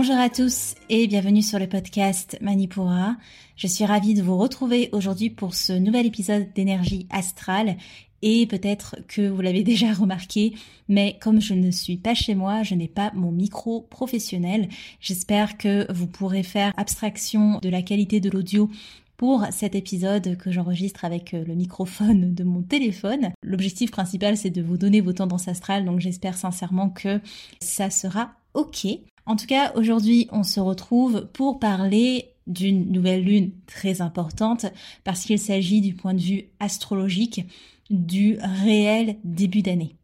Bonjour à tous et bienvenue sur le podcast Manipura. Je suis ravie de vous retrouver aujourd'hui pour ce nouvel épisode d'énergie astrale et peut-être que vous l'avez déjà remarqué, mais comme je ne suis pas chez moi, je n'ai pas mon micro professionnel. J'espère que vous pourrez faire abstraction de la qualité de l'audio pour cet épisode que j'enregistre avec euh, le microphone de mon téléphone. L'objectif principal, c'est de vous donner vos tendances astrales, donc j'espère sincèrement que ça sera OK. En tout cas, aujourd'hui, on se retrouve pour parler d'une nouvelle lune très importante parce qu'il s'agit du point de vue astrologique du réel début d'année.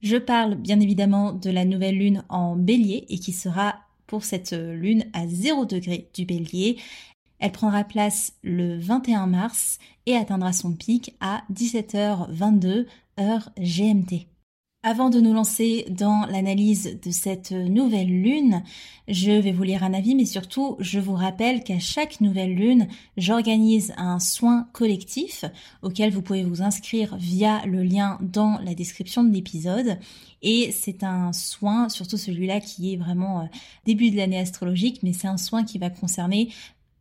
Je parle bien évidemment de la nouvelle lune en bélier et qui sera pour cette lune à 0 degré du bélier. Elle prendra place le 21 mars et atteindra son pic à 17h22 heure GMT. Avant de nous lancer dans l'analyse de cette nouvelle lune, je vais vous lire un avis, mais surtout, je vous rappelle qu'à chaque nouvelle lune, j'organise un soin collectif auquel vous pouvez vous inscrire via le lien dans la description de l'épisode. Et c'est un soin, surtout celui-là qui est vraiment euh, début de l'année astrologique, mais c'est un soin qui va concerner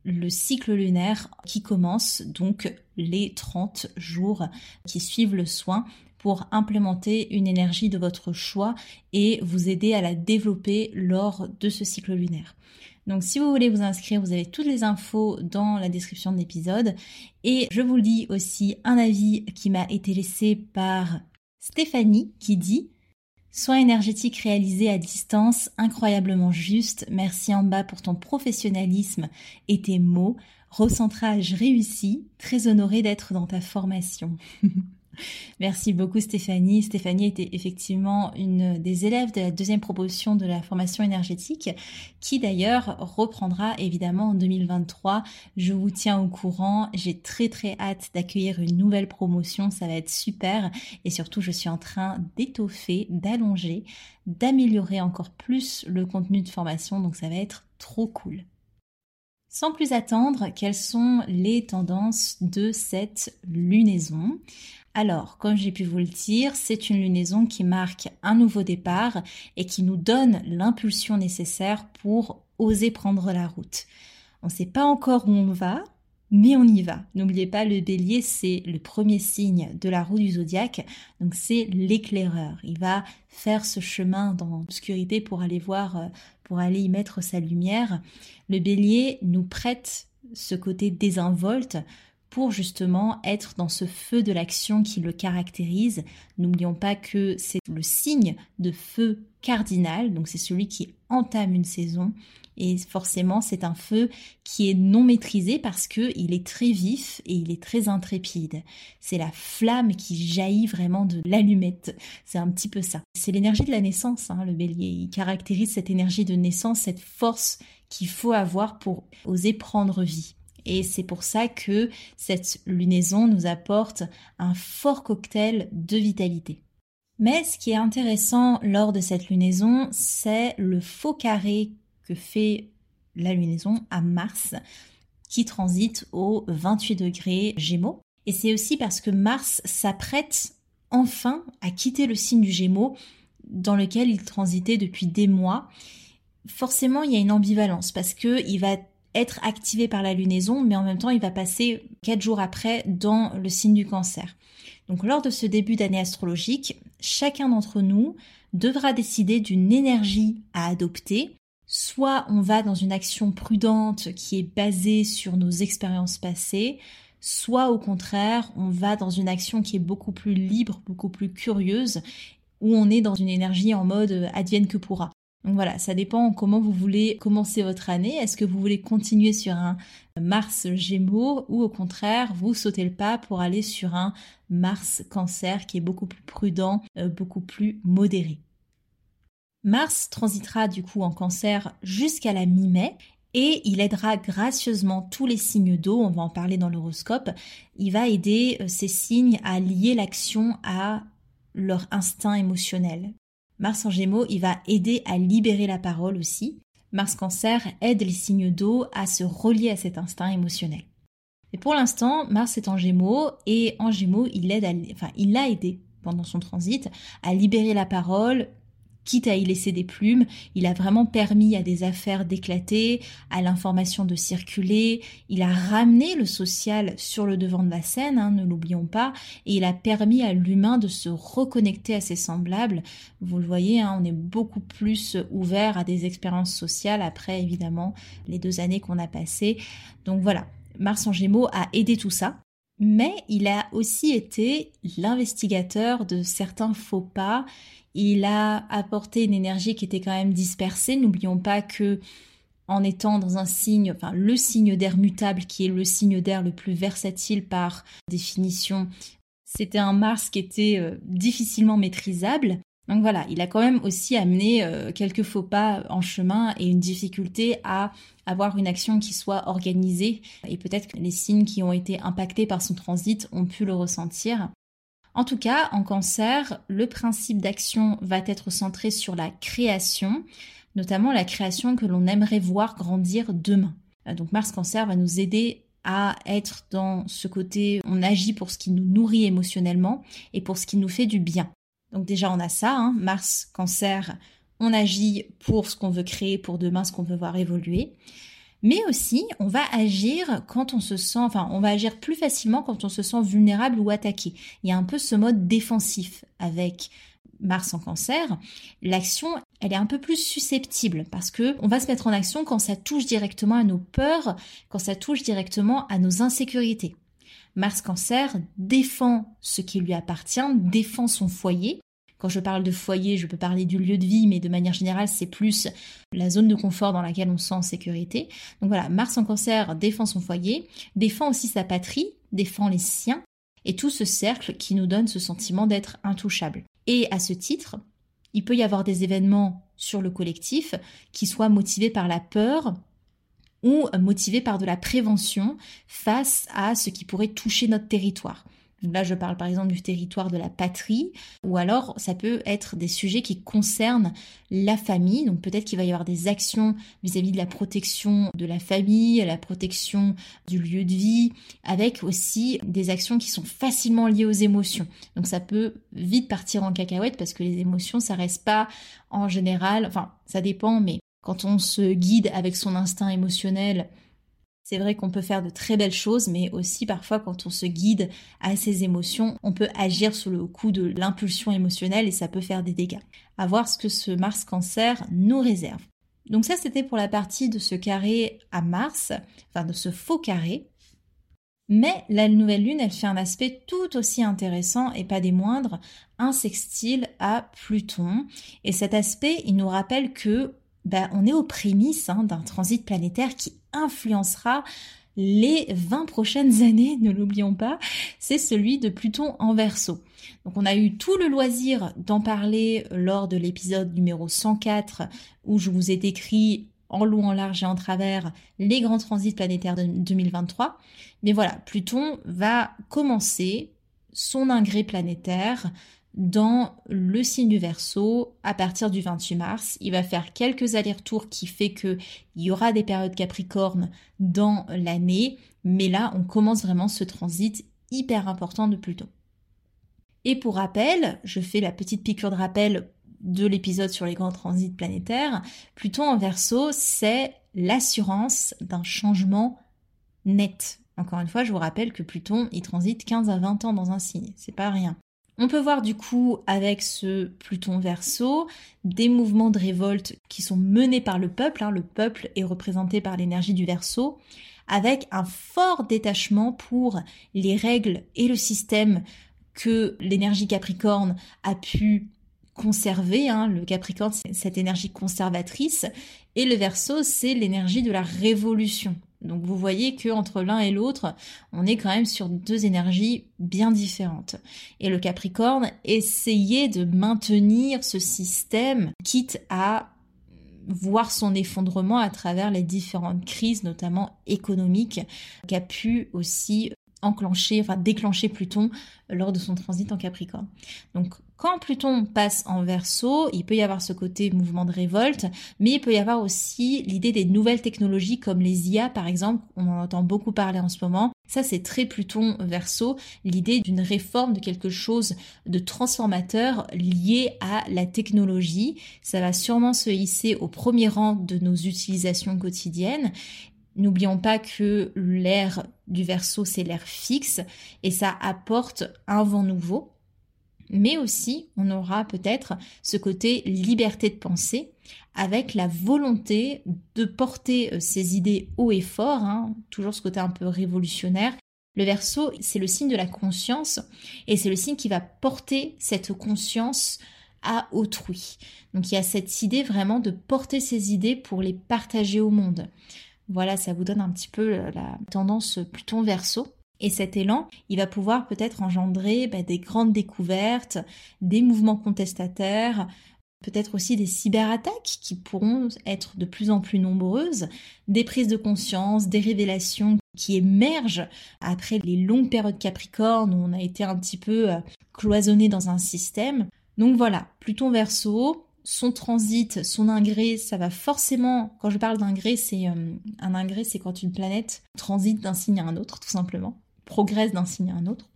le cycle lunaire qui commence donc les 30 jours qui suivent le soin pour implémenter une énergie de votre choix et vous aider à la développer lors de ce cycle lunaire. Donc si vous voulez vous inscrire, vous avez toutes les infos dans la description de l'épisode. Et je vous lis aussi un avis qui m'a été laissé par Stéphanie qui dit Soins énergétiques réalisés à distance, incroyablement juste. Merci en bas pour ton professionnalisme et tes mots. Recentrage réussi. Très honoré d'être dans ta formation. Merci beaucoup Stéphanie. Stéphanie était effectivement une des élèves de la deuxième proposition de la formation énergétique qui d'ailleurs reprendra évidemment en 2023. Je vous tiens au courant. J'ai très très hâte d'accueillir une nouvelle promotion. Ça va être super. Et surtout, je suis en train d'étoffer, d'allonger, d'améliorer encore plus le contenu de formation. Donc ça va être trop cool. Sans plus attendre, quelles sont les tendances de cette lunaison? Alors, comme j'ai pu vous le dire, c'est une lunaison qui marque un nouveau départ et qui nous donne l'impulsion nécessaire pour oser prendre la route. On ne sait pas encore où on va, mais on y va. N'oubliez pas, le bélier, c'est le premier signe de la roue du zodiaque, donc c'est l'éclaireur. Il va faire ce chemin dans l'obscurité pour aller voir, pour aller y mettre sa lumière. Le bélier nous prête ce côté désinvolte pour justement être dans ce feu de l'action qui le caractérise. N'oublions pas que c'est le signe de feu cardinal, donc c'est celui qui entame une saison. Et forcément, c'est un feu qui est non maîtrisé parce que il est très vif et il est très intrépide. C'est la flamme qui jaillit vraiment de l'allumette. C'est un petit peu ça. C'est l'énergie de la naissance, hein, le bélier. Il caractérise cette énergie de naissance, cette force qu'il faut avoir pour oser prendre vie. Et c'est pour ça que cette lunaison nous apporte un fort cocktail de vitalité. Mais ce qui est intéressant lors de cette lunaison, c'est le faux carré que fait la lunaison à Mars, qui transite au 28 degrés Gémeaux. Et c'est aussi parce que Mars s'apprête enfin à quitter le signe du Gémeaux dans lequel il transitait depuis des mois. Forcément, il y a une ambivalence parce que il va être activé par la lunaison, mais en même temps, il va passer quatre jours après dans le signe du cancer. Donc, lors de ce début d'année astrologique, chacun d'entre nous devra décider d'une énergie à adopter. Soit on va dans une action prudente qui est basée sur nos expériences passées, soit au contraire, on va dans une action qui est beaucoup plus libre, beaucoup plus curieuse, où on est dans une énergie en mode advienne que pourra. Donc voilà, ça dépend comment vous voulez commencer votre année. Est-ce que vous voulez continuer sur un Mars Gémeaux ou au contraire, vous sautez le pas pour aller sur un Mars Cancer qui est beaucoup plus prudent, euh, beaucoup plus modéré. Mars transitera du coup en Cancer jusqu'à la mi-mai et il aidera gracieusement tous les signes d'eau, on va en parler dans l'horoscope. Il va aider euh, ces signes à lier l'action à leur instinct émotionnel. Mars en Gémeaux, il va aider à libérer la parole aussi. Mars Cancer aide les signes d'eau à se relier à cet instinct émotionnel. Et pour l'instant, Mars est en Gémeaux et en Gémeaux, il aide enfin, il l'a aidé pendant son transit à libérer la parole, quitte à y laisser des plumes, il a vraiment permis à des affaires d'éclater, à l'information de circuler, il a ramené le social sur le devant de la scène, hein, ne l'oublions pas, et il a permis à l'humain de se reconnecter à ses semblables. Vous le voyez, hein, on est beaucoup plus ouvert à des expériences sociales après évidemment les deux années qu'on a passées. Donc voilà, Mars en Gémeaux a aidé tout ça. Mais il a aussi été l'investigateur de certains faux pas il a apporté une énergie qui était quand même dispersée. N'oublions pas que en étant dans un signe, enfin le signe d'air mutable qui est le signe d'air le plus versatile par définition, c'était un Mars qui était euh, difficilement maîtrisable. Donc voilà, il a quand même aussi amené euh, quelques faux pas en chemin et une difficulté à avoir une action qui soit organisée. Et peut-être que les signes qui ont été impactés par son transit ont pu le ressentir. En tout cas, en cancer, le principe d'action va être centré sur la création, notamment la création que l'on aimerait voir grandir demain. Euh, donc Mars Cancer va nous aider à être dans ce côté, on agit pour ce qui nous nourrit émotionnellement et pour ce qui nous fait du bien. Donc déjà on a ça, hein, Mars Cancer, on agit pour ce qu'on veut créer pour demain, ce qu'on veut voir évoluer. Mais aussi, on va agir quand on se sent, enfin, on va agir plus facilement quand on se sent vulnérable ou attaqué. Il y a un peu ce mode défensif avec Mars en cancer, l'action, elle est un peu plus susceptible parce que on va se mettre en action quand ça touche directement à nos peurs, quand ça touche directement à nos insécurités. Mars cancer défend ce qui lui appartient, défend son foyer, quand je parle de foyer, je peux parler du lieu de vie, mais de manière générale, c'est plus la zone de confort dans laquelle on se sent en sécurité. Donc voilà, Mars en cancer défend son foyer, défend aussi sa patrie, défend les siens, et tout ce cercle qui nous donne ce sentiment d'être intouchable. Et à ce titre, il peut y avoir des événements sur le collectif qui soient motivés par la peur ou motivés par de la prévention face à ce qui pourrait toucher notre territoire. Là, je parle par exemple du territoire de la patrie, ou alors ça peut être des sujets qui concernent la famille. Donc peut-être qu'il va y avoir des actions vis-à-vis de la protection de la famille, la protection du lieu de vie, avec aussi des actions qui sont facilement liées aux émotions. Donc ça peut vite partir en cacahuète parce que les émotions, ça reste pas en général, enfin ça dépend, mais quand on se guide avec son instinct émotionnel, c'est vrai qu'on peut faire de très belles choses, mais aussi parfois quand on se guide à ses émotions, on peut agir sous le coup de l'impulsion émotionnelle et ça peut faire des dégâts. À voir ce que ce Mars Cancer nous réserve. Donc ça c'était pour la partie de ce carré à Mars, enfin de ce faux carré. Mais la nouvelle lune, elle fait un aspect tout aussi intéressant et pas des moindres, un sextile à Pluton. Et cet aspect, il nous rappelle que ben, on est aux prémices hein, d'un transit planétaire qui influencera les 20 prochaines années, ne l'oublions pas, c'est celui de Pluton en verso. Donc on a eu tout le loisir d'en parler lors de l'épisode numéro 104 où je vous ai décrit en long, en large et en travers les grands transits planétaires de 2023. Mais voilà, Pluton va commencer son ingré planétaire dans le signe du Verseau à partir du 28 mars. Il va faire quelques allers-retours qui fait que il y aura des périodes Capricorne dans l'année, mais là on commence vraiment ce transit hyper important de Pluton. Et pour rappel, je fais la petite piqûre de rappel de l'épisode sur les grands transits planétaires. Pluton en Verseau, c'est l'assurance d'un changement net. Encore une fois, je vous rappelle que Pluton, il transite 15 à 20 ans dans un signe, c'est pas rien. On peut voir du coup avec ce Pluton verso des mouvements de révolte qui sont menés par le peuple. Hein. Le peuple est représenté par l'énergie du verso avec un fort détachement pour les règles et le système que l'énergie Capricorne a pu conserver. Hein. Le Capricorne, c'est cette énergie conservatrice. Et le Verseau, c'est l'énergie de la révolution. Donc vous voyez que entre l'un et l'autre, on est quand même sur deux énergies bien différentes. Et le Capricorne essayait de maintenir ce système, quitte à voir son effondrement à travers les différentes crises, notamment économiques, qu'a pu aussi enclencher, enfin déclencher Pluton lors de son transit en Capricorne. Donc quand Pluton passe en verso, il peut y avoir ce côté mouvement de révolte, mais il peut y avoir aussi l'idée des nouvelles technologies comme les IA par exemple, on en entend beaucoup parler en ce moment. Ça c'est très Pluton verso, l'idée d'une réforme de quelque chose de transformateur lié à la technologie. Ça va sûrement se hisser au premier rang de nos utilisations quotidiennes N'oublions pas que l'air du verso, c'est l'air fixe et ça apporte un vent nouveau. Mais aussi, on aura peut-être ce côté liberté de penser avec la volonté de porter euh, ses idées haut et fort, hein, toujours ce côté un peu révolutionnaire. Le verso, c'est le signe de la conscience et c'est le signe qui va porter cette conscience à autrui. Donc il y a cette idée vraiment de porter ses idées pour les partager au monde. Voilà, ça vous donne un petit peu euh, la tendance Pluton verso. Et cet élan, il va pouvoir peut-être engendrer bah, des grandes découvertes, des mouvements contestataires, peut-être aussi des cyberattaques qui pourront être de plus en plus nombreuses, des prises de conscience, des révélations qui émergent après les longues périodes Capricorne où on a été un petit peu euh, cloisonné dans un système. Donc voilà, Pluton verso, son transit, son ingré, ça va forcément, quand je parle d'ingré, c'est euh, un c'est quand une planète transite d'un signe à un autre, tout simplement, progresse d'un signe à un autre.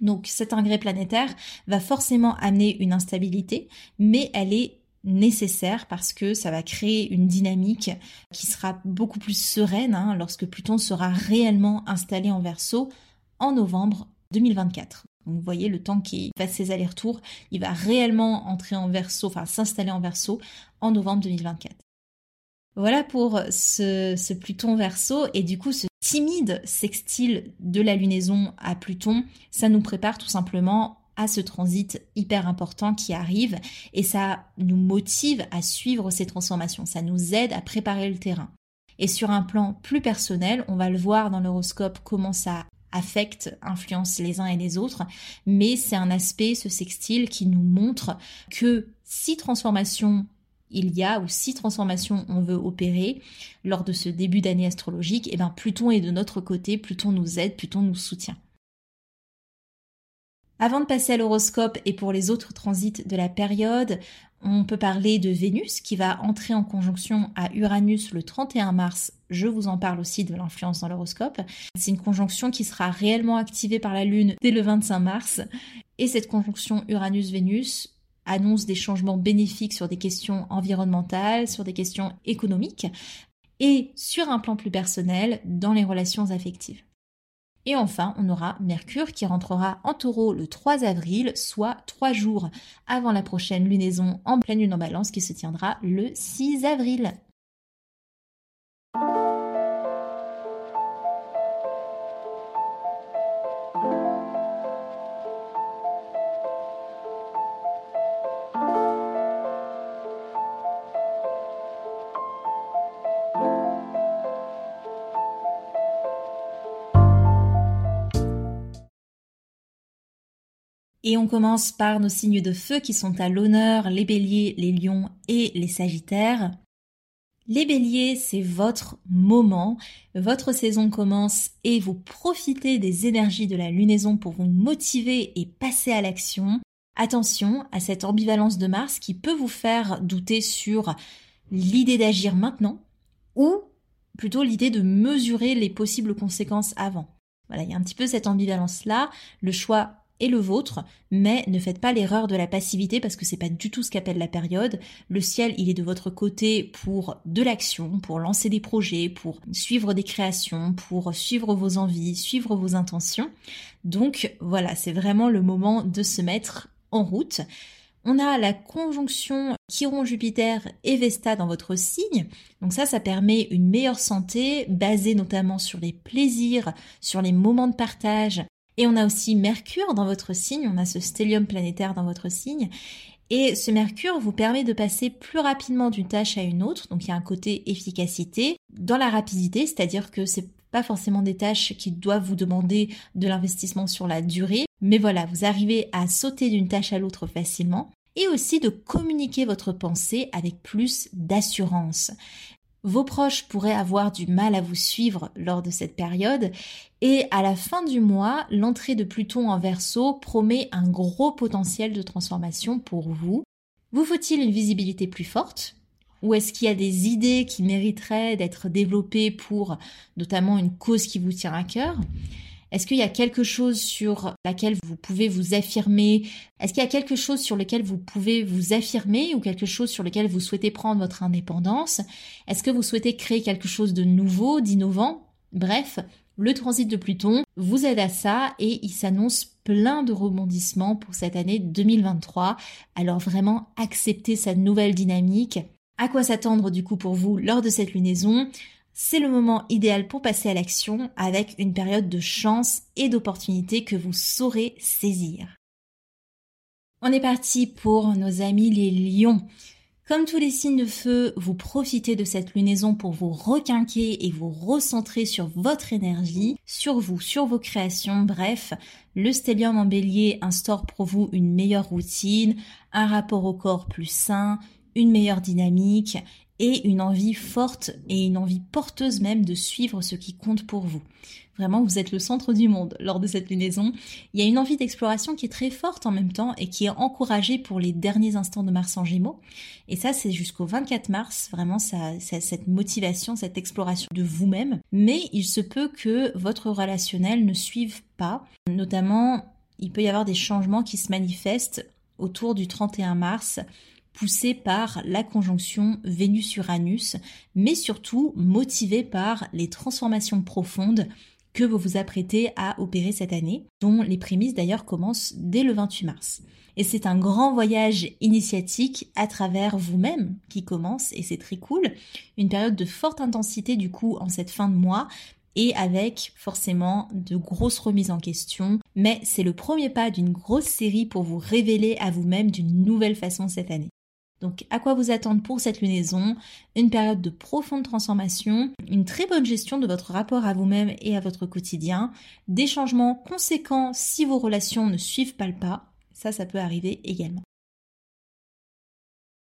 Donc cet ingré planétaire va forcément amener une instabilité, mais elle est nécessaire parce que ça va créer une dynamique qui sera beaucoup plus sereine hein, lorsque Pluton sera réellement installé en verso en novembre 2024 vous voyez le temps qui passe ses allers-retours, il va réellement entrer en verso, enfin s'installer en verso en novembre 2024. Voilà pour ce, ce, Pluton verso et du coup ce timide sextile de la lunaison à Pluton, ça nous prépare tout simplement à ce transit hyper important qui arrive et ça nous motive à suivre ces transformations, ça nous aide à préparer le terrain. Et sur un plan plus personnel, on va le voir dans l'horoscope comment ça affectent, influencent les uns et les autres, mais c'est un aspect, ce sextile, qui nous montre que si transformation il y a ou si transformation on veut opérer lors de ce début d'année astrologique, eh bien Pluton est de notre côté, Pluton nous aide, Pluton nous soutient. Avant de passer à l'horoscope et pour les autres transits de la période, on peut parler de Vénus qui va entrer en conjonction à Uranus le 31 mars. Je vous en parle aussi de l'influence dans l'horoscope. C'est une conjonction qui sera réellement activée par la Lune dès le 25 mars. Et cette conjonction Uranus-Vénus annonce des changements bénéfiques sur des questions environnementales, sur des questions économiques et sur un plan plus personnel dans les relations affectives. Et enfin, on aura Mercure qui rentrera en taureau le 3 avril, soit trois jours avant la prochaine lunaison en pleine lune en balance qui se tiendra le 6 avril. Et on commence par nos signes de feu qui sont à l'honneur, les béliers, les lions et les sagittaires. Les béliers, c'est votre moment, votre saison commence et vous profitez des énergies de la lunaison pour vous motiver et passer à l'action. Attention à cette ambivalence de Mars qui peut vous faire douter sur l'idée d'agir maintenant ou plutôt l'idée de mesurer les possibles conséquences avant. Voilà, il y a un petit peu cette ambivalence-là. Le choix et le vôtre, mais ne faites pas l'erreur de la passivité parce que c'est pas du tout ce qu'appelle la période. Le ciel, il est de votre côté pour de l'action, pour lancer des projets, pour suivre des créations, pour suivre vos envies, suivre vos intentions. Donc voilà, c'est vraiment le moment de se mettre en route. On a la conjonction Chiron-Jupiter et Vesta dans votre signe. Donc ça, ça permet une meilleure santé basée notamment sur les plaisirs, sur les moments de partage, et on a aussi Mercure dans votre signe, on a ce stellium planétaire dans votre signe. Et ce Mercure vous permet de passer plus rapidement d'une tâche à une autre, donc il y a un côté efficacité dans la rapidité, c'est-à-dire que c'est pas forcément des tâches qui doivent vous demander de l'investissement sur la durée, mais voilà, vous arrivez à sauter d'une tâche à l'autre facilement et aussi de communiquer votre pensée avec plus d'assurance. Vos proches pourraient avoir du mal à vous suivre lors de cette période. Et à la fin du mois, l'entrée de Pluton en Verseau promet un gros potentiel de transformation pour vous. Vous faut-il une visibilité plus forte? Ou est-ce qu'il y a des idées qui mériteraient d'être développées pour notamment une cause qui vous tient à cœur? Est-ce qu'il y a quelque chose sur laquelle vous pouvez vous affirmer? Est-ce qu'il y a quelque chose sur lequel vous pouvez vous affirmer ou quelque chose sur lequel vous souhaitez prendre votre indépendance? Est-ce que vous souhaitez créer quelque chose de nouveau, d'innovant? Bref, le transit de Pluton vous aide à ça et il s'annonce plein de rebondissements pour cette année 2023. Alors vraiment, acceptez cette nouvelle dynamique. À quoi s'attendre du coup pour vous lors de cette lunaison? C'est le moment idéal pour passer à l'action avec une période de chance et d'opportunité que vous saurez saisir. On est parti pour nos amis les lions. Comme tous les signes de feu, vous profitez de cette lunaison pour vous requinquer et vous recentrer sur votre énergie, sur vous, sur vos créations. Bref, le stellium en bélier instaure pour vous une meilleure routine, un rapport au corps plus sain, une meilleure dynamique et une envie forte et une envie porteuse même de suivre ce qui compte pour vous. Vraiment, vous êtes le centre du monde lors de cette lunaison. Il y a une envie d'exploration qui est très forte en même temps et qui est encouragée pour les derniers instants de Mars en Gémeaux. Et ça, c'est jusqu'au 24 mars, vraiment, ça, cette motivation, cette exploration de vous-même. Mais il se peut que votre relationnel ne suive pas. Notamment, il peut y avoir des changements qui se manifestent autour du 31 mars poussé par la conjonction Vénus-Uranus, mais surtout motivé par les transformations profondes que vous vous apprêtez à opérer cette année, dont les prémices d'ailleurs commencent dès le 28 mars. Et c'est un grand voyage initiatique à travers vous-même qui commence, et c'est très cool. Une période de forte intensité du coup en cette fin de mois, et avec forcément de grosses remises en question. Mais c'est le premier pas d'une grosse série pour vous révéler à vous-même d'une nouvelle façon cette année. Donc à quoi vous attendre pour cette lunaison? Une période de profonde transformation, une très bonne gestion de votre rapport à vous-même et à votre quotidien, des changements conséquents si vos relations ne suivent pas le pas, ça ça peut arriver également.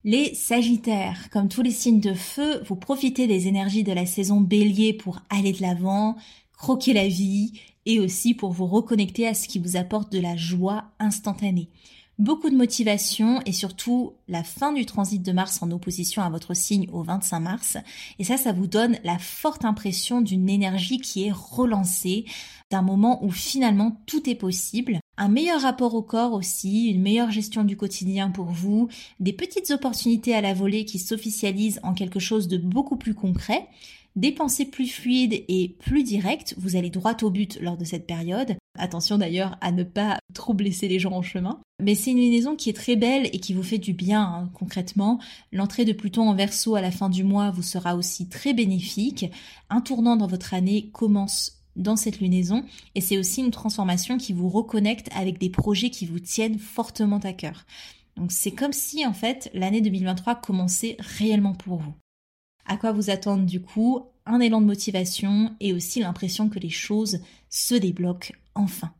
Les Sagittaires, comme tous les signes de feu, vous profitez des énergies de la saison bélier pour aller de l'avant, croquer la vie et aussi pour vous reconnecter à ce qui vous apporte de la joie instantanée beaucoup de motivation et surtout la fin du transit de Mars en opposition à votre signe au 25 mars. Et ça, ça vous donne la forte impression d'une énergie qui est relancée, d'un moment où finalement tout est possible. Un meilleur rapport au corps aussi, une meilleure gestion du quotidien pour vous, des petites opportunités à la volée qui s'officialisent en quelque chose de beaucoup plus concret des pensées plus fluides et plus directes, vous allez droit au but lors de cette période. Attention d'ailleurs à ne pas trop blesser les gens en chemin. Mais c'est une liaison qui est très belle et qui vous fait du bien hein, concrètement. L'entrée de Pluton en verso à la fin du mois vous sera aussi très bénéfique. Un tournant dans votre année commence dans cette lunaison et c'est aussi une transformation qui vous reconnecte avec des projets qui vous tiennent fortement à cœur. Donc c'est comme si en fait l'année 2023 commençait réellement pour vous. À quoi vous attendre du coup Un élan de motivation et aussi l'impression que les choses se débloquent enfin.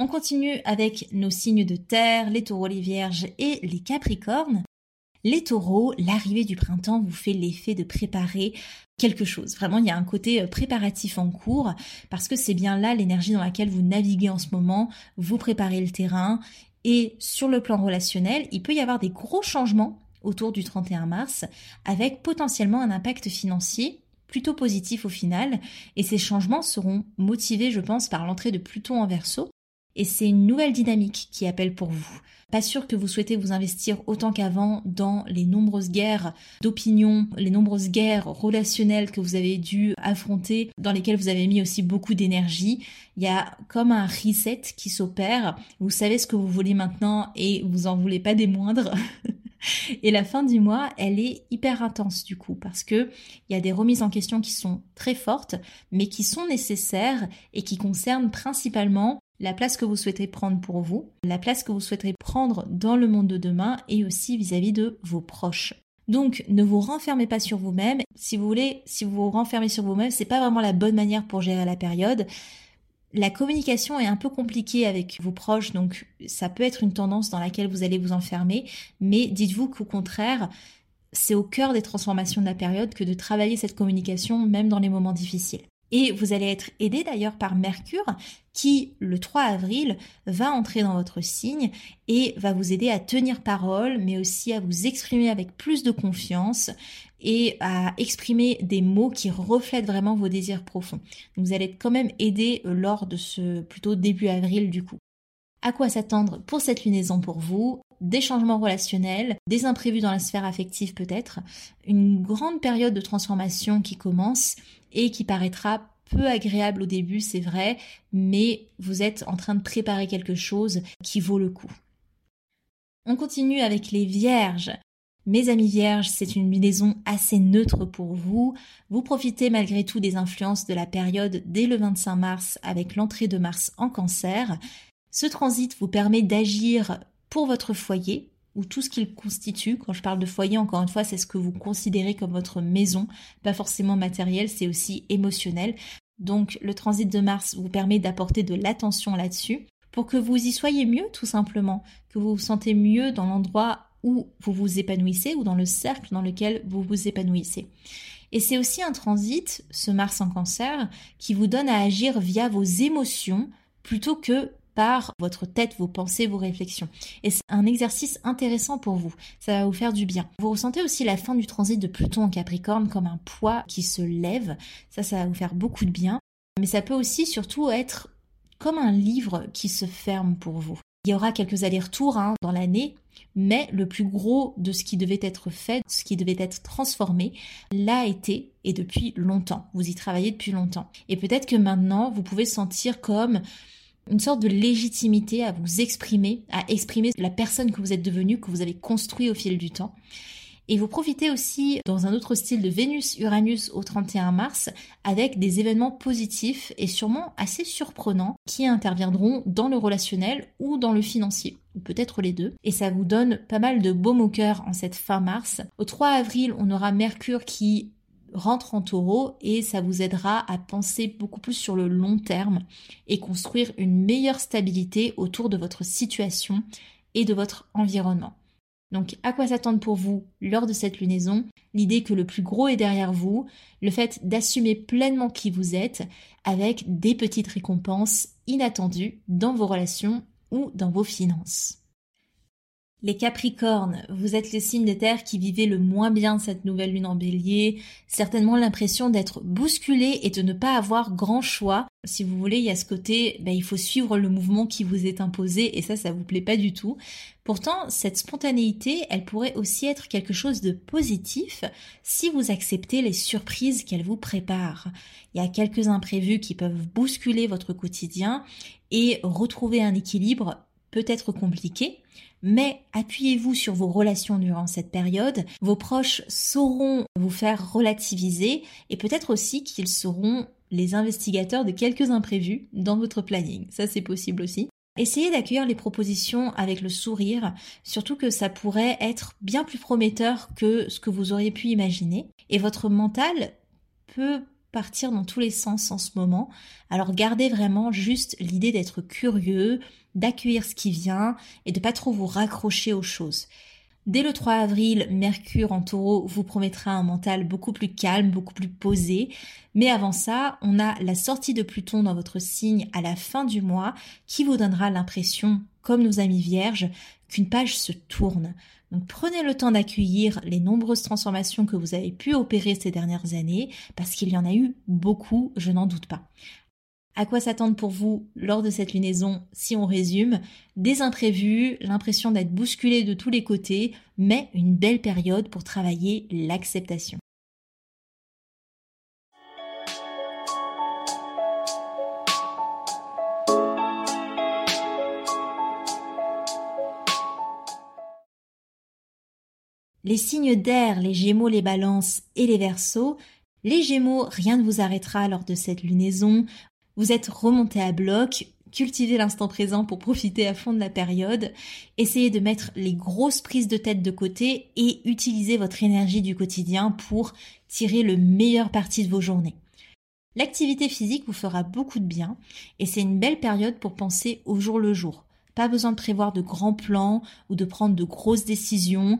On continue avec nos signes de terre, les taureaux, les vierges et les capricornes. Les taureaux, l'arrivée du printemps vous fait l'effet de préparer quelque chose. Vraiment, il y a un côté euh, préparatif en cours parce que c'est bien là l'énergie dans laquelle vous naviguez en ce moment, vous préparez le terrain et sur le plan relationnel, il peut y avoir des gros changements autour du 31 mars avec potentiellement un impact financier plutôt positif au final. Et ces changements seront motivés je pense par l'entrée de Pluton en Verseau et c'est une nouvelle dynamique qui appelle pour vous. Pas sûr que vous souhaitez vous investir autant qu'avant dans les nombreuses guerres d'opinion, les nombreuses guerres relationnelles que vous avez dû affronter, dans lesquelles vous avez mis aussi beaucoup d'énergie. Il y a comme un reset qui s'opère. Vous savez ce que vous voulez maintenant et vous en voulez pas des moindres. Et la fin du mois, elle est hyper intense du coup, parce que il y a des remises en question qui sont très fortes, mais qui sont nécessaires et qui concernent principalement la place que vous souhaitez prendre pour vous, la place que vous souhaiterez prendre dans le monde de demain et aussi vis-à-vis de vos proches. Donc, ne vous renfermez pas sur vous-même. Si vous voulez, si vous vous renfermez sur vous-même, c'est pas vraiment la bonne manière pour gérer la période. La communication est un peu compliquée avec vos proches, donc ça peut être une tendance dans laquelle vous allez vous enfermer, mais dites-vous qu'au contraire, c'est au cœur des transformations de la période que de travailler cette communication même dans les moments difficiles. Et vous allez être aidé d'ailleurs par Mercure qui, le 3 avril, va entrer dans votre signe et va vous aider à tenir parole, mais aussi à vous exprimer avec plus de confiance et à exprimer des mots qui reflètent vraiment vos désirs profonds. vous allez être quand même aidé lors de ce plutôt début avril du coup. À quoi s'attendre pour cette lunaison pour vous? Des changements relationnels, des imprévus dans la sphère affective peut-être, une grande période de transformation qui commence et qui paraîtra peu agréable au début, c'est vrai, mais vous êtes en train de préparer quelque chose qui vaut le coup. On continue avec les vierges. Mes amis vierges, c'est une lunaison assez neutre pour vous. Vous profitez malgré tout des influences de la période dès le 25 mars avec l'entrée de Mars en cancer. Ce transit vous permet d'agir pour votre foyer, ou tout ce qu'il constitue. Quand je parle de foyer, encore une fois, c'est ce que vous considérez comme votre maison, pas forcément matériel, c'est aussi émotionnel. Donc le transit de Mars vous permet d'apporter de l'attention là-dessus pour que vous y soyez mieux tout simplement, que vous vous sentez mieux dans l'endroit où vous vous épanouissez ou dans le cercle dans lequel vous vous épanouissez. Et c'est aussi un transit, ce Mars en cancer, qui vous donne à agir via vos émotions plutôt que votre tête, vos pensées, vos réflexions. Et c'est un exercice intéressant pour vous. Ça va vous faire du bien. Vous ressentez aussi la fin du transit de Pluton en Capricorne comme un poids qui se lève. Ça, ça va vous faire beaucoup de bien. Mais ça peut aussi surtout être comme un livre qui se ferme pour vous. Il y aura quelques allers-retours hein, dans l'année, mais le plus gros de ce qui devait être fait, ce qui devait être transformé, l'a été et depuis longtemps. Vous y travaillez depuis longtemps. Et peut-être que maintenant, vous pouvez sentir comme une sorte de légitimité à vous exprimer, à exprimer la personne que vous êtes devenue, que vous avez construit au fil du temps. Et vous profitez aussi dans un autre style de Vénus-Uranus au 31 mars avec des événements positifs et sûrement assez surprenants qui interviendront dans le relationnel ou dans le financier, ou peut-être les deux. Et ça vous donne pas mal de baume au cœur en cette fin mars. Au 3 avril, on aura Mercure qui rentre en taureau et ça vous aidera à penser beaucoup plus sur le long terme et construire une meilleure stabilité autour de votre situation et de votre environnement. Donc à quoi s'attendre pour vous lors de cette lunaison? L'idée que le plus gros est derrière vous, le fait d'assumer pleinement qui vous êtes avec des petites récompenses inattendues dans vos relations ou dans vos finances. Les Capricornes, vous êtes le signe de terre qui vivait le moins bien cette nouvelle lune en bélier, certainement l'impression d'être bousculé et de ne pas avoir grand choix. Si vous voulez, il y a ce côté, ben, il faut suivre le mouvement qui vous est imposé et ça, ça vous plaît pas du tout. Pourtant, cette spontanéité, elle pourrait aussi être quelque chose de positif si vous acceptez les surprises qu'elle vous prépare. Il y a quelques imprévus qui peuvent bousculer votre quotidien et retrouver un équilibre peut être compliqué, mais appuyez-vous sur vos relations durant cette période. Vos proches sauront vous faire relativiser et peut-être aussi qu'ils seront les investigateurs de quelques imprévus dans votre planning. Ça, c'est possible aussi. Essayez d'accueillir les propositions avec le sourire, surtout que ça pourrait être bien plus prometteur que ce que vous auriez pu imaginer. Et votre mental peut partir dans tous les sens en ce moment. Alors gardez vraiment juste l'idée d'être curieux, d'accueillir ce qui vient et de pas trop vous raccrocher aux choses. Dès le 3 avril, Mercure en taureau vous promettra un mental beaucoup plus calme, beaucoup plus posé. Mais avant ça, on a la sortie de Pluton dans votre signe à la fin du mois qui vous donnera l'impression, comme nos amis vierges, qu'une page se tourne. Donc prenez le temps d'accueillir les nombreuses transformations que vous avez pu opérer ces dernières années, parce qu'il y en a eu beaucoup, je n'en doute pas. À quoi s'attendre pour vous lors de cette lunaison si on résume? Des imprévus, l'impression d'être bousculé de tous les côtés, mais une belle période pour travailler l'acceptation. Les signes d'air, les gémeaux, les balances et les versos, les gémeaux, rien ne vous arrêtera lors de cette lunaison. Vous êtes remonté à bloc, cultivez l'instant présent pour profiter à fond de la période, essayez de mettre les grosses prises de tête de côté et utilisez votre énergie du quotidien pour tirer le meilleur parti de vos journées. L'activité physique vous fera beaucoup de bien et c'est une belle période pour penser au jour le jour. Pas besoin de prévoir de grands plans ou de prendre de grosses décisions.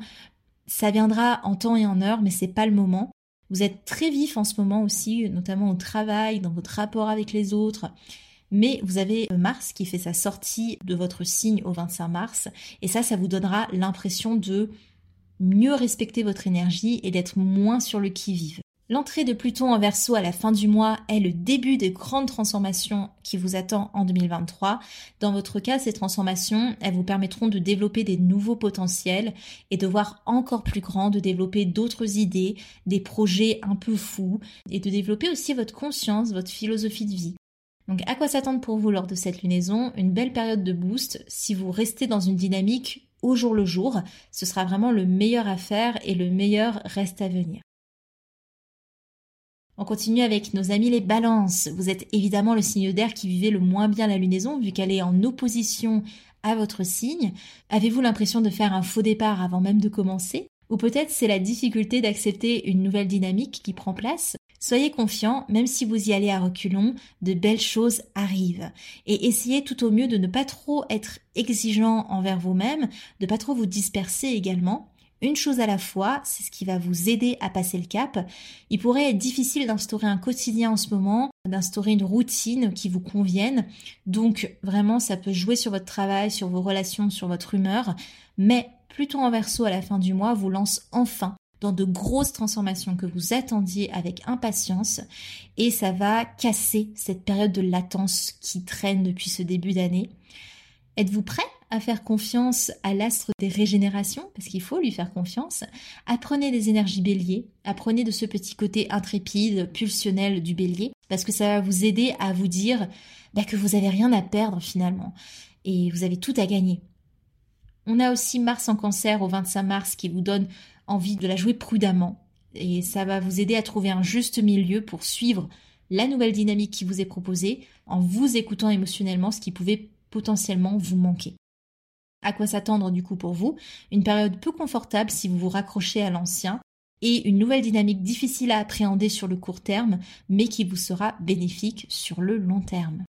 Ça viendra en temps et en heure, mais c'est pas le moment. Vous êtes très vif en ce moment aussi, notamment au travail, dans votre rapport avec les autres. Mais vous avez Mars qui fait sa sortie de votre signe au 25 mars. Et ça, ça vous donnera l'impression de mieux respecter votre énergie et d'être moins sur le qui-vive. L'entrée de Pluton en Verseau à la fin du mois est le début des grandes transformations qui vous attend en 2023. Dans votre cas, ces transformations, elles vous permettront de développer des nouveaux potentiels et de voir encore plus grand, de développer d'autres idées, des projets un peu fous et de développer aussi votre conscience, votre philosophie de vie. Donc à quoi s'attendre pour vous lors de cette lunaison? Une belle période de boost si vous restez dans une dynamique au jour le jour. Ce sera vraiment le meilleur à faire et le meilleur reste à venir. On continue avec nos amis les balances. Vous êtes évidemment le signe d'air qui vivait le moins bien la lunaison vu qu'elle est en opposition à votre signe. Avez-vous l'impression de faire un faux départ avant même de commencer? Ou peut-être c'est la difficulté d'accepter une nouvelle dynamique qui prend place? Soyez confiant, même si vous y allez à reculons, de belles choses arrivent. Et essayez tout au mieux de ne pas trop être exigeant envers vous-même, de pas trop vous disperser également une chose à la fois, c'est ce qui va vous aider à passer le cap. Il pourrait être difficile d'instaurer un quotidien en ce moment, d'instaurer une routine qui vous convienne. Donc vraiment, ça peut jouer sur votre travail, sur vos relations, sur votre humeur. Mais Pluton en verso à la fin du mois vous lance enfin dans de grosses transformations que vous attendiez avec impatience et ça va casser cette période de latence qui traîne depuis ce début d'année. Êtes-vous prêt? À faire confiance à l'astre des régénérations, parce qu'il faut lui faire confiance. Apprenez des énergies béliers, apprenez de ce petit côté intrépide, pulsionnel du bélier, parce que ça va vous aider à vous dire bah, que vous n'avez rien à perdre finalement, et vous avez tout à gagner. On a aussi Mars en cancer au 25 mars qui vous donne envie de la jouer prudemment, et ça va vous aider à trouver un juste milieu pour suivre la nouvelle dynamique qui vous est proposée en vous écoutant émotionnellement ce qui pouvait potentiellement vous manquer. À quoi s'attendre du coup pour vous Une période peu confortable si vous vous raccrochez à l'ancien et une nouvelle dynamique difficile à appréhender sur le court terme, mais qui vous sera bénéfique sur le long terme.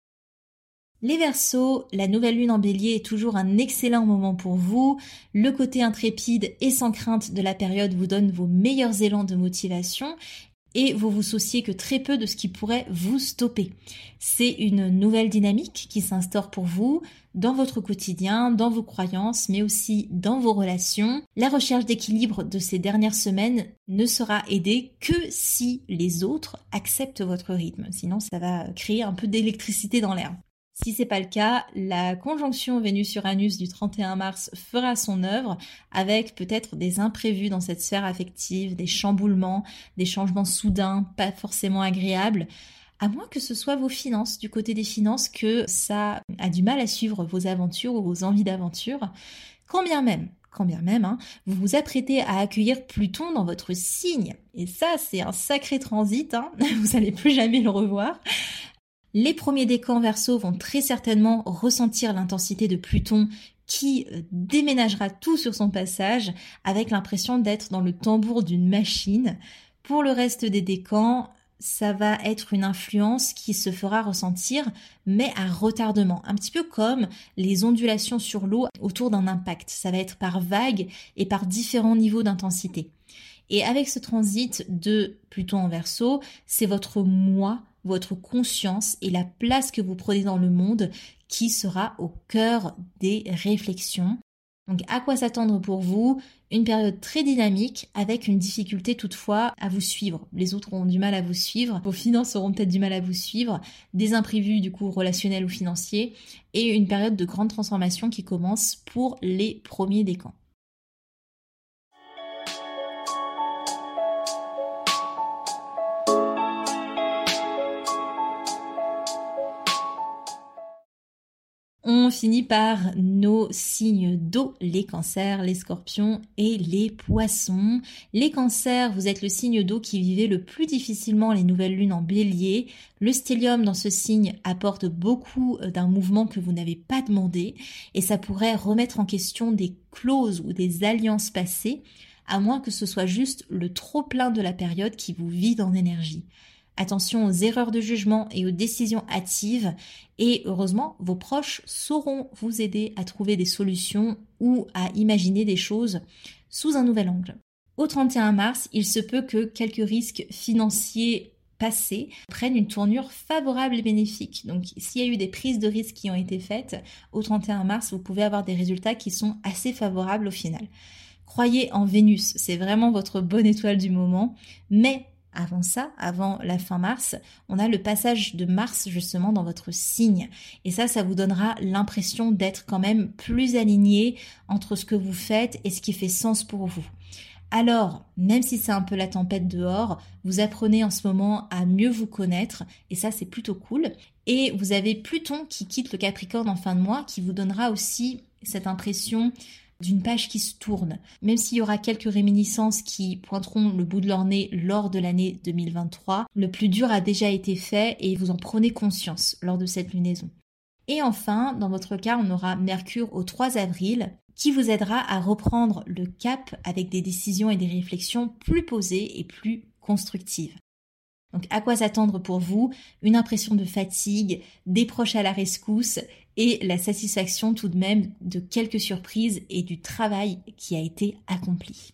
Les Verseaux, la nouvelle lune en bélier est toujours un excellent moment pour vous. Le côté intrépide et sans crainte de la période vous donne vos meilleurs élans de motivation et vous vous souciez que très peu de ce qui pourrait vous stopper. C'est une nouvelle dynamique qui s'instaure pour vous dans votre quotidien, dans vos croyances, mais aussi dans vos relations. La recherche d'équilibre de ces dernières semaines ne sera aidée que si les autres acceptent votre rythme. Sinon, ça va créer un peu d'électricité dans l'air. Si c'est pas le cas, la conjonction Vénus-Uranus du 31 mars fera son œuvre avec peut-être des imprévus dans cette sphère affective, des chamboulements, des changements soudains, pas forcément agréables. À moins que ce soit vos finances, du côté des finances, que ça a du mal à suivre vos aventures ou vos envies d'aventure. Quand bien même, quand bien même, hein, vous vous apprêtez à accueillir Pluton dans votre signe. Et ça, c'est un sacré transit, hein. vous n'allez plus jamais le revoir. Les premiers décans verso vont très certainement ressentir l'intensité de Pluton qui euh, déménagera tout sur son passage avec l'impression d'être dans le tambour d'une machine. Pour le reste des décans, ça va être une influence qui se fera ressentir, mais à retardement, un petit peu comme les ondulations sur l'eau autour d'un impact. Ça va être par vagues et par différents niveaux d'intensité. Et avec ce transit de Pluton en verso, c'est votre moi votre conscience et la place que vous prenez dans le monde qui sera au cœur des réflexions. Donc à quoi s'attendre pour vous? Une période très dynamique avec une difficulté toutefois à vous suivre. Les autres auront du mal à vous suivre, vos finances auront peut-être du mal à vous suivre, des imprévus du coup relationnels ou financiers et une période de grande transformation qui commence pour les premiers décans. On finit par nos signes d'eau, les cancers, les scorpions et les poissons. Les cancers, vous êtes le signe d'eau qui vivait le plus difficilement les nouvelles lunes en bélier. Le stellium dans ce signe apporte beaucoup euh, d'un mouvement que vous n'avez pas demandé et ça pourrait remettre en question des clauses ou des alliances passées, à moins que ce soit juste le trop plein de la période qui vous vide en énergie. Attention aux erreurs de jugement et aux décisions hâtives. Et heureusement, vos proches sauront vous aider à trouver des solutions ou à imaginer des choses sous un nouvel angle. Au 31 mars, il se peut que quelques risques financiers passés prennent une tournure favorable et bénéfique. Donc s'il y a eu des prises de risques qui ont été faites, au 31 mars, vous pouvez avoir des résultats qui sont assez favorables au final. Croyez en Vénus, c'est vraiment votre bonne étoile du moment, mais avant ça, avant la fin mars, on a le passage de Mars justement dans votre signe. Et ça, ça vous donnera l'impression d'être quand même plus aligné entre ce que vous faites et ce qui fait sens pour vous. Alors, même si c'est un peu la tempête dehors, vous apprenez en ce moment à mieux vous connaître et ça c'est plutôt cool. Et vous avez Pluton qui quitte le Capricorne en fin de mois qui vous donnera aussi cette impression d'une page qui se tourne. Même s'il y aura quelques réminiscences qui pointeront le bout de leur nez lors de l'année 2023, le plus dur a déjà été fait et vous en prenez conscience lors de cette lunaison. Et enfin, dans votre cas, on aura Mercure au 3 avril qui vous aidera à reprendre le cap avec des décisions et des réflexions plus posées et plus constructives. Donc à quoi s'attendre pour vous? Une impression de fatigue, des proches à la rescousse et la satisfaction tout de même de quelques surprises et du travail qui a été accompli.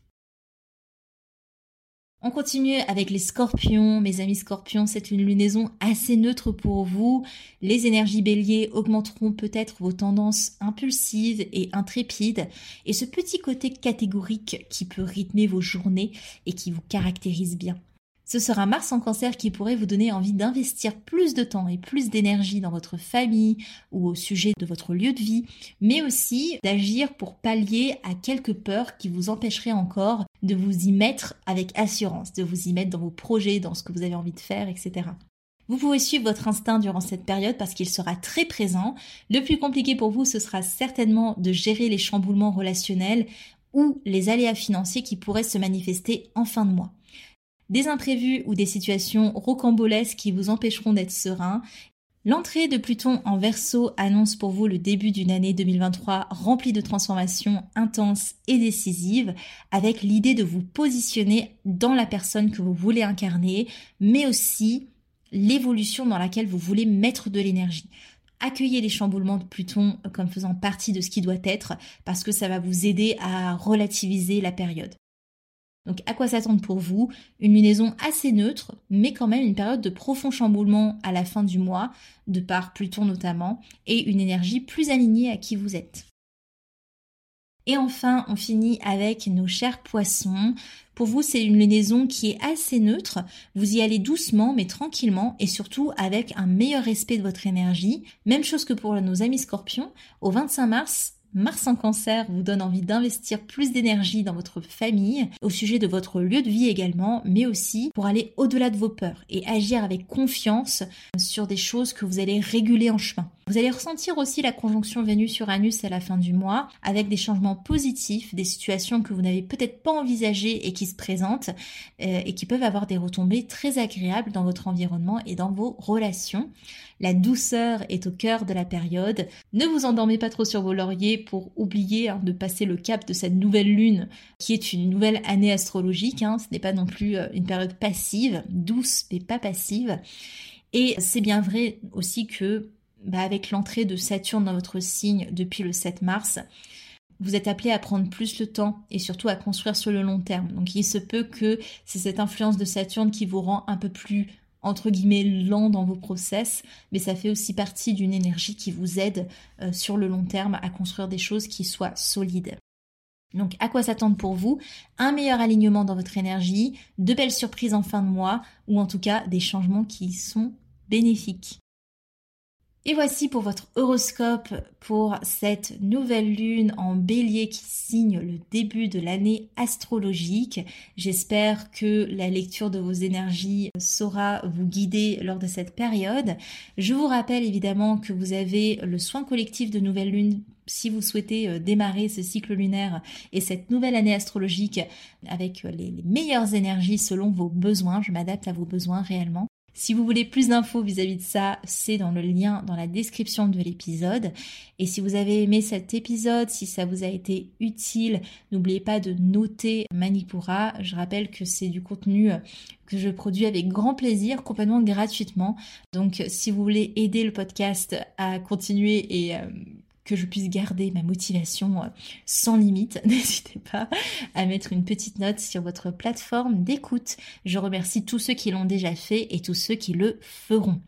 On continue avec les scorpions. Mes amis scorpions, c'est une lunaison assez neutre pour vous. Les énergies béliers augmenteront peut-être vos tendances impulsives et intrépides et ce petit côté catégorique qui peut rythmer vos journées et qui vous caractérise bien. Ce sera Mars en cancer qui pourrait vous donner envie d'investir plus de temps et plus d'énergie dans votre famille ou au sujet de votre lieu de vie, mais aussi d'agir pour pallier à quelques peurs qui vous empêcheraient encore de vous y mettre avec assurance, de vous y mettre dans vos projets, dans ce que vous avez envie de faire, etc. Vous pouvez suivre votre instinct durant cette période parce qu'il sera très présent. Le plus compliqué pour vous, ce sera certainement de gérer les chamboulements relationnels ou les aléas financiers qui pourraient se manifester en fin de mois des imprévus ou des situations rocambolesques qui vous empêcheront d'être serein. L'entrée de Pluton en Verseau annonce pour vous le début d'une année 2023 remplie de transformations intenses et décisives, avec l'idée de vous positionner dans la personne que vous voulez incarner, mais aussi l'évolution dans laquelle vous voulez mettre de l'énergie. Accueillez les chamboulements de Pluton comme faisant partie de ce qui doit être, parce que ça va vous aider à relativiser la période. Donc à quoi s'attendre pour vous? Une lunaison assez neutre, mais quand même une période de profond chamboulement à la fin du mois, de par Pluton notamment, et une énergie plus alignée à qui vous êtes. Et enfin, on finit avec nos chers poissons. Pour vous, c'est une lunaison qui est assez neutre. Vous y allez doucement, mais tranquillement, et surtout avec un meilleur respect de votre énergie. Même chose que pour nos amis scorpions. Au 25 mars, Mars en cancer vous donne envie d'investir plus d'énergie dans votre famille, au sujet de votre lieu de vie également, mais aussi pour aller au-delà de vos peurs et agir avec confiance sur des choses que vous allez réguler en chemin. Vous allez ressentir aussi la conjonction Vénus-Uranus à la fin du mois, avec des changements positifs, des situations que vous n'avez peut-être pas envisagées et qui se présentent, euh, et qui peuvent avoir des retombées très agréables dans votre environnement et dans vos relations. La douceur est au cœur de la période. Ne vous endormez pas trop sur vos lauriers pour oublier hein, de passer le cap de cette nouvelle lune qui est une nouvelle année astrologique. Hein. Ce n'est pas non plus euh, une période passive, douce mais pas passive. Et c'est bien vrai aussi que bah, avec l'entrée de Saturne dans votre signe depuis le 7 mars, vous êtes appelé à prendre plus le temps et surtout à construire sur le long terme. Donc il se peut que c'est cette influence de Saturne qui vous rend un peu plus entre guillemets lent dans vos process, mais ça fait aussi partie d'une énergie qui vous aide euh, sur le long terme à construire des choses qui soient solides. Donc à quoi s'attendre pour vous? Un meilleur alignement dans votre énergie, de belles surprises en fin de mois, ou en tout cas des changements qui sont bénéfiques. Et voici pour votre horoscope pour cette nouvelle lune en bélier qui signe le début de l'année astrologique. J'espère que la lecture de vos énergies saura vous guider lors de cette période. Je vous rappelle évidemment que vous avez le soin collectif de nouvelle lune si vous souhaitez euh, démarrer ce cycle lunaire et cette nouvelle année astrologique avec les, meilleures énergies selon vos besoins, je m'adapte à vos besoins réellement. Si vous voulez plus d'infos vis-à-vis de ça, c'est dans le lien dans la description de l'épisode. Et si vous avez aimé cet épisode, si ça vous a été utile, n'oubliez pas de noter Manipura. Je rappelle que c'est du contenu que je produis avec grand plaisir, complètement gratuitement. Donc si vous voulez aider le podcast à continuer et euh, que je puisse garder ma motivation euh, sans limite, n'hésitez pas à mettre une petite note sur votre plateforme d'écoute. Je remercie tous ceux qui l'ont déjà fait et tous ceux qui le feront.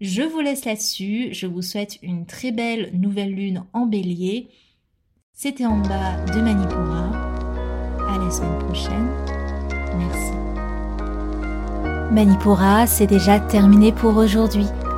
Je vous laisse là-dessus, je vous souhaite une très belle nouvelle lune en bélier. C'était en bas de Manipura. À la semaine prochaine. Merci. Manipura, c'est déjà terminé pour aujourd'hui.